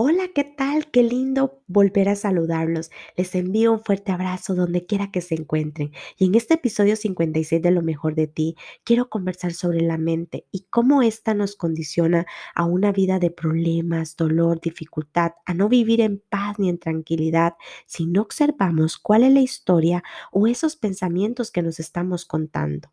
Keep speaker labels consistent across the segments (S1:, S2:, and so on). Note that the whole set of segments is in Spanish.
S1: Hola, ¿qué tal? Qué lindo volver a saludarlos. Les envío un fuerte abrazo donde quiera que se encuentren. Y en este episodio 56 de Lo mejor de ti, quiero conversar sobre la mente y cómo ésta nos condiciona a una vida de problemas, dolor, dificultad, a no vivir en paz ni en tranquilidad si no observamos cuál es la historia o esos pensamientos que nos estamos contando.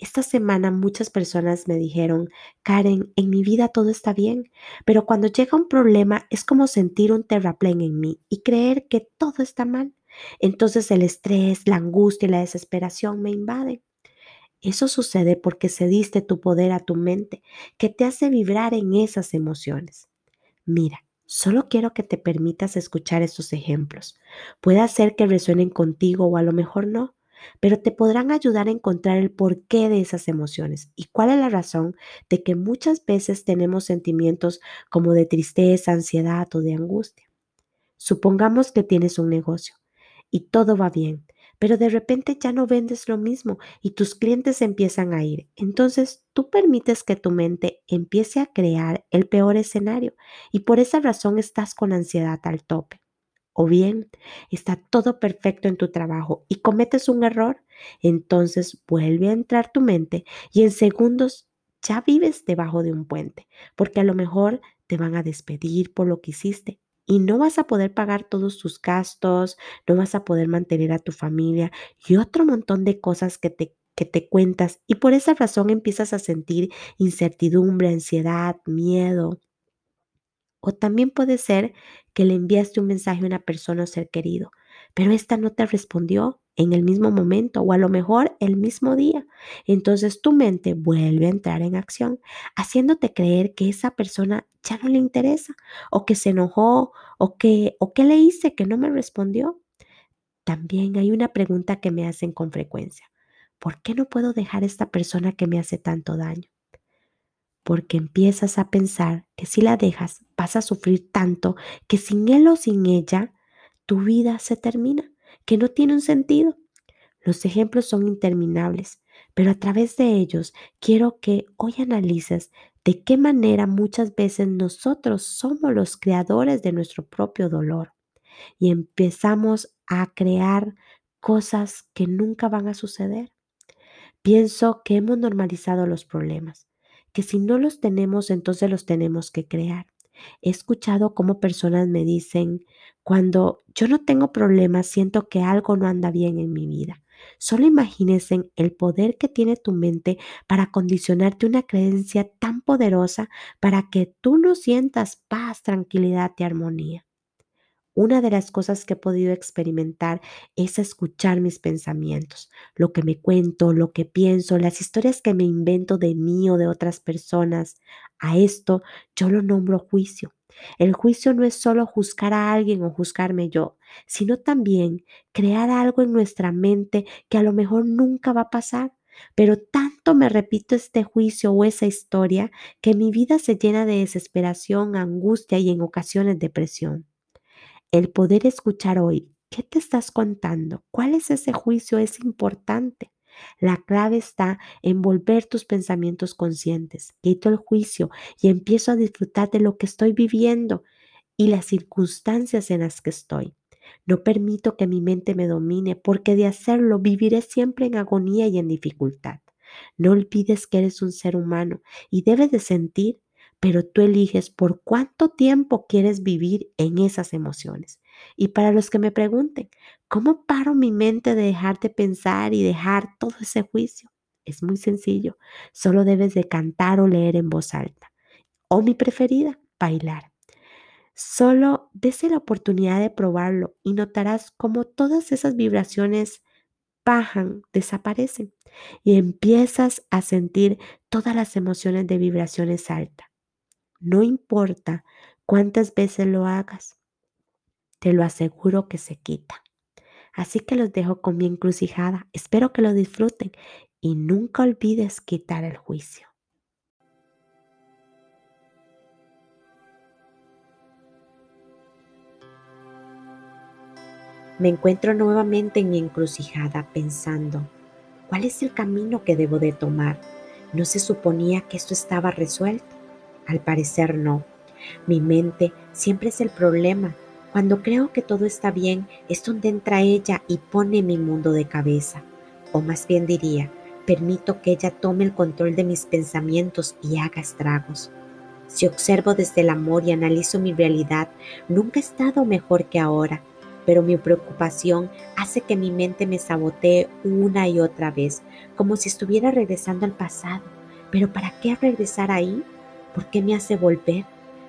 S1: Esta semana muchas personas me dijeron, Karen, en mi vida todo está bien, pero cuando llega un problema es como sentir un terraplén en mí y creer que todo está mal. Entonces el estrés, la angustia y la desesperación me invaden. Eso sucede porque cediste tu poder a tu mente, que te hace vibrar en esas emociones. Mira, solo quiero que te permitas escuchar estos ejemplos. Puede ser que resuenen contigo o a lo mejor no pero te podrán ayudar a encontrar el porqué de esas emociones y cuál es la razón de que muchas veces tenemos sentimientos como de tristeza, ansiedad o de angustia. Supongamos que tienes un negocio y todo va bien, pero de repente ya no vendes lo mismo y tus clientes empiezan a ir. Entonces tú permites que tu mente empiece a crear el peor escenario y por esa razón estás con ansiedad al tope. O bien está todo perfecto en tu trabajo y cometes un error, entonces vuelve a entrar tu mente y en segundos ya vives debajo de un puente, porque a lo mejor te van a despedir por lo que hiciste y no vas a poder pagar todos tus gastos, no vas a poder mantener a tu familia y otro montón de cosas que te, que te cuentas y por esa razón empiezas a sentir incertidumbre, ansiedad, miedo. O también puede ser que le enviaste un mensaje a una persona o ser querido, pero esta no te respondió en el mismo momento o a lo mejor el mismo día. Entonces tu mente vuelve a entrar en acción, haciéndote creer que esa persona ya no le interesa o que se enojó o que o que le hice que no me respondió. También hay una pregunta que me hacen con frecuencia. ¿Por qué no puedo dejar a esta persona que me hace tanto daño? Porque empiezas a pensar que si la dejas vas a sufrir tanto que sin él o sin ella tu vida se termina, que no tiene un sentido. Los ejemplos son interminables, pero a través de ellos quiero que hoy analices de qué manera muchas veces nosotros somos los creadores de nuestro propio dolor y empezamos a crear cosas que nunca van a suceder. Pienso que hemos normalizado los problemas que si no los tenemos, entonces los tenemos que crear. He escuchado cómo personas me dicen, cuando yo no tengo problemas, siento que algo no anda bien en mi vida. Solo imagínense el poder que tiene tu mente para condicionarte una creencia tan poderosa para que tú no sientas paz, tranquilidad y armonía. Una de las cosas que he podido experimentar es escuchar mis pensamientos, lo que me cuento, lo que pienso, las historias que me invento de mí o de otras personas. A esto yo lo nombro juicio. El juicio no es solo juzgar a alguien o juzgarme yo, sino también crear algo en nuestra mente que a lo mejor nunca va a pasar. Pero tanto me repito este juicio o esa historia que mi vida se llena de desesperación, angustia y en ocasiones depresión el poder escuchar hoy, ¿qué te estás contando? ¿Cuál es ese juicio? Es importante. La clave está en volver tus pensamientos conscientes. Quito el juicio y empiezo a disfrutar de lo que estoy viviendo y las circunstancias en las que estoy. No permito que mi mente me domine porque de hacerlo viviré siempre en agonía y en dificultad. No olvides que eres un ser humano y debes de sentir pero tú eliges por cuánto tiempo quieres vivir en esas emociones. Y para los que me pregunten, ¿cómo paro mi mente de dejar de pensar y dejar todo ese juicio? Es muy sencillo, solo debes de cantar o leer en voz alta. O mi preferida, bailar. Solo dése la oportunidad de probarlo y notarás cómo todas esas vibraciones bajan, desaparecen y empiezas a sentir todas las emociones de vibraciones altas. No importa cuántas veces lo hagas, te lo aseguro que se quita. Así que los dejo con mi encrucijada. Espero que lo disfruten y nunca olvides quitar el juicio. Me encuentro nuevamente en mi encrucijada pensando, ¿cuál es el camino que debo de tomar? ¿No se suponía que esto estaba resuelto? Al parecer no. Mi mente siempre es el problema. Cuando creo que todo está bien, es donde entra ella y pone mi mundo de cabeza. O más bien diría, permito que ella tome el control de mis pensamientos y haga estragos. Si observo desde el amor y analizo mi realidad, nunca he estado mejor que ahora pero mi preocupación hace que mi mente me sabotee una y otra vez, como si estuviera regresando al pasado. Pero ¿para qué regresar ahí? ¿Por qué me hace volver?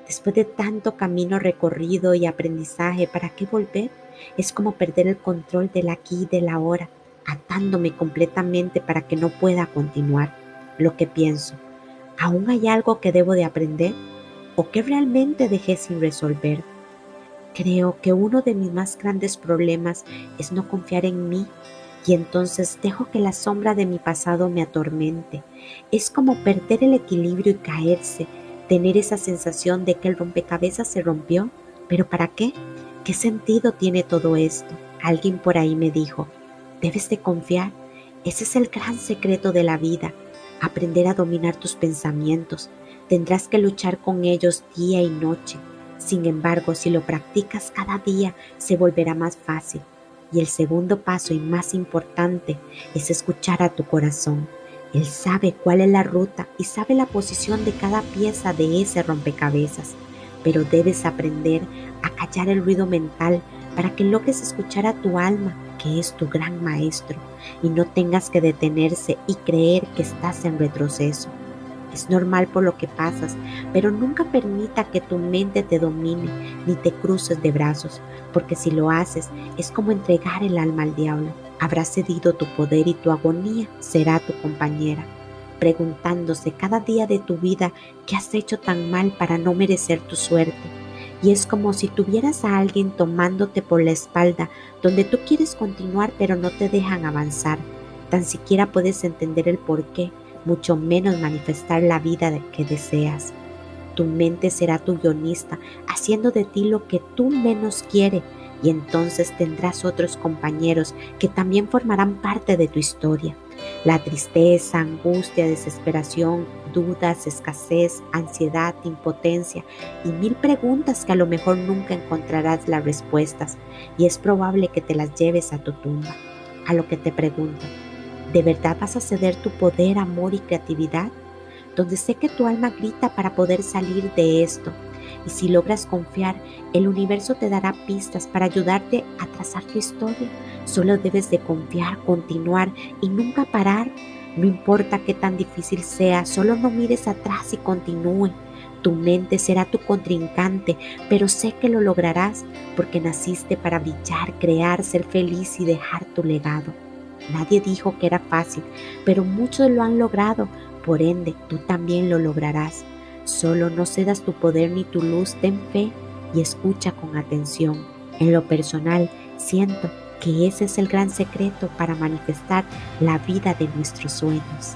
S1: Después de tanto camino recorrido y aprendizaje, ¿para qué volver? Es como perder el control del aquí y del ahora, atándome completamente para que no pueda continuar. Lo que pienso, ¿aún hay algo que debo de aprender? ¿O que realmente dejé sin resolver? Creo que uno de mis más grandes problemas es no confiar en mí y entonces dejo que la sombra de mi pasado me atormente. Es como perder el equilibrio y caerse, tener esa sensación de que el rompecabezas se rompió. ¿Pero para qué? ¿Qué sentido tiene todo esto? Alguien por ahí me dijo, debes de confiar. Ese es el gran secreto de la vida, aprender a dominar tus pensamientos. Tendrás que luchar con ellos día y noche sin embargo, si lo practicas cada día, se volverá más fácil. Y el segundo paso y más importante es escuchar a tu corazón. Él sabe cuál es la ruta y sabe la posición de cada pieza de ese rompecabezas. Pero debes aprender a callar el ruido mental para que logres escuchar a tu alma, que es tu gran maestro, y no tengas que detenerse y creer que estás en retroceso. Es normal por lo que pasas, pero nunca permita que tu mente te domine ni te cruces de brazos, porque si lo haces es como entregar el alma al diablo. Habrás cedido tu poder y tu agonía será tu compañera, preguntándose cada día de tu vida qué has hecho tan mal para no merecer tu suerte. Y es como si tuvieras a alguien tomándote por la espalda, donde tú quieres continuar pero no te dejan avanzar. Tan siquiera puedes entender el por qué mucho menos manifestar la vida que deseas. Tu mente será tu guionista, haciendo de ti lo que tú menos quieres, y entonces tendrás otros compañeros que también formarán parte de tu historia. La tristeza, angustia, desesperación, dudas, escasez, ansiedad, impotencia y mil preguntas que a lo mejor nunca encontrarás las respuestas y es probable que te las lleves a tu tumba. A lo que te pregunto, ¿De verdad vas a ceder tu poder, amor y creatividad? Donde sé que tu alma grita para poder salir de esto. Y si logras confiar, el universo te dará pistas para ayudarte a trazar tu historia. Solo debes de confiar, continuar y nunca parar. No importa qué tan difícil sea, solo no mires atrás y continúe. Tu mente será tu contrincante, pero sé que lo lograrás porque naciste para brillar, crear, ser feliz y dejar tu legado. Nadie dijo que era fácil, pero muchos lo han logrado. Por ende, tú también lo lograrás. Solo no cedas tu poder ni tu luz, ten fe y escucha con atención. En lo personal, siento que ese es el gran secreto para manifestar la vida de nuestros sueños.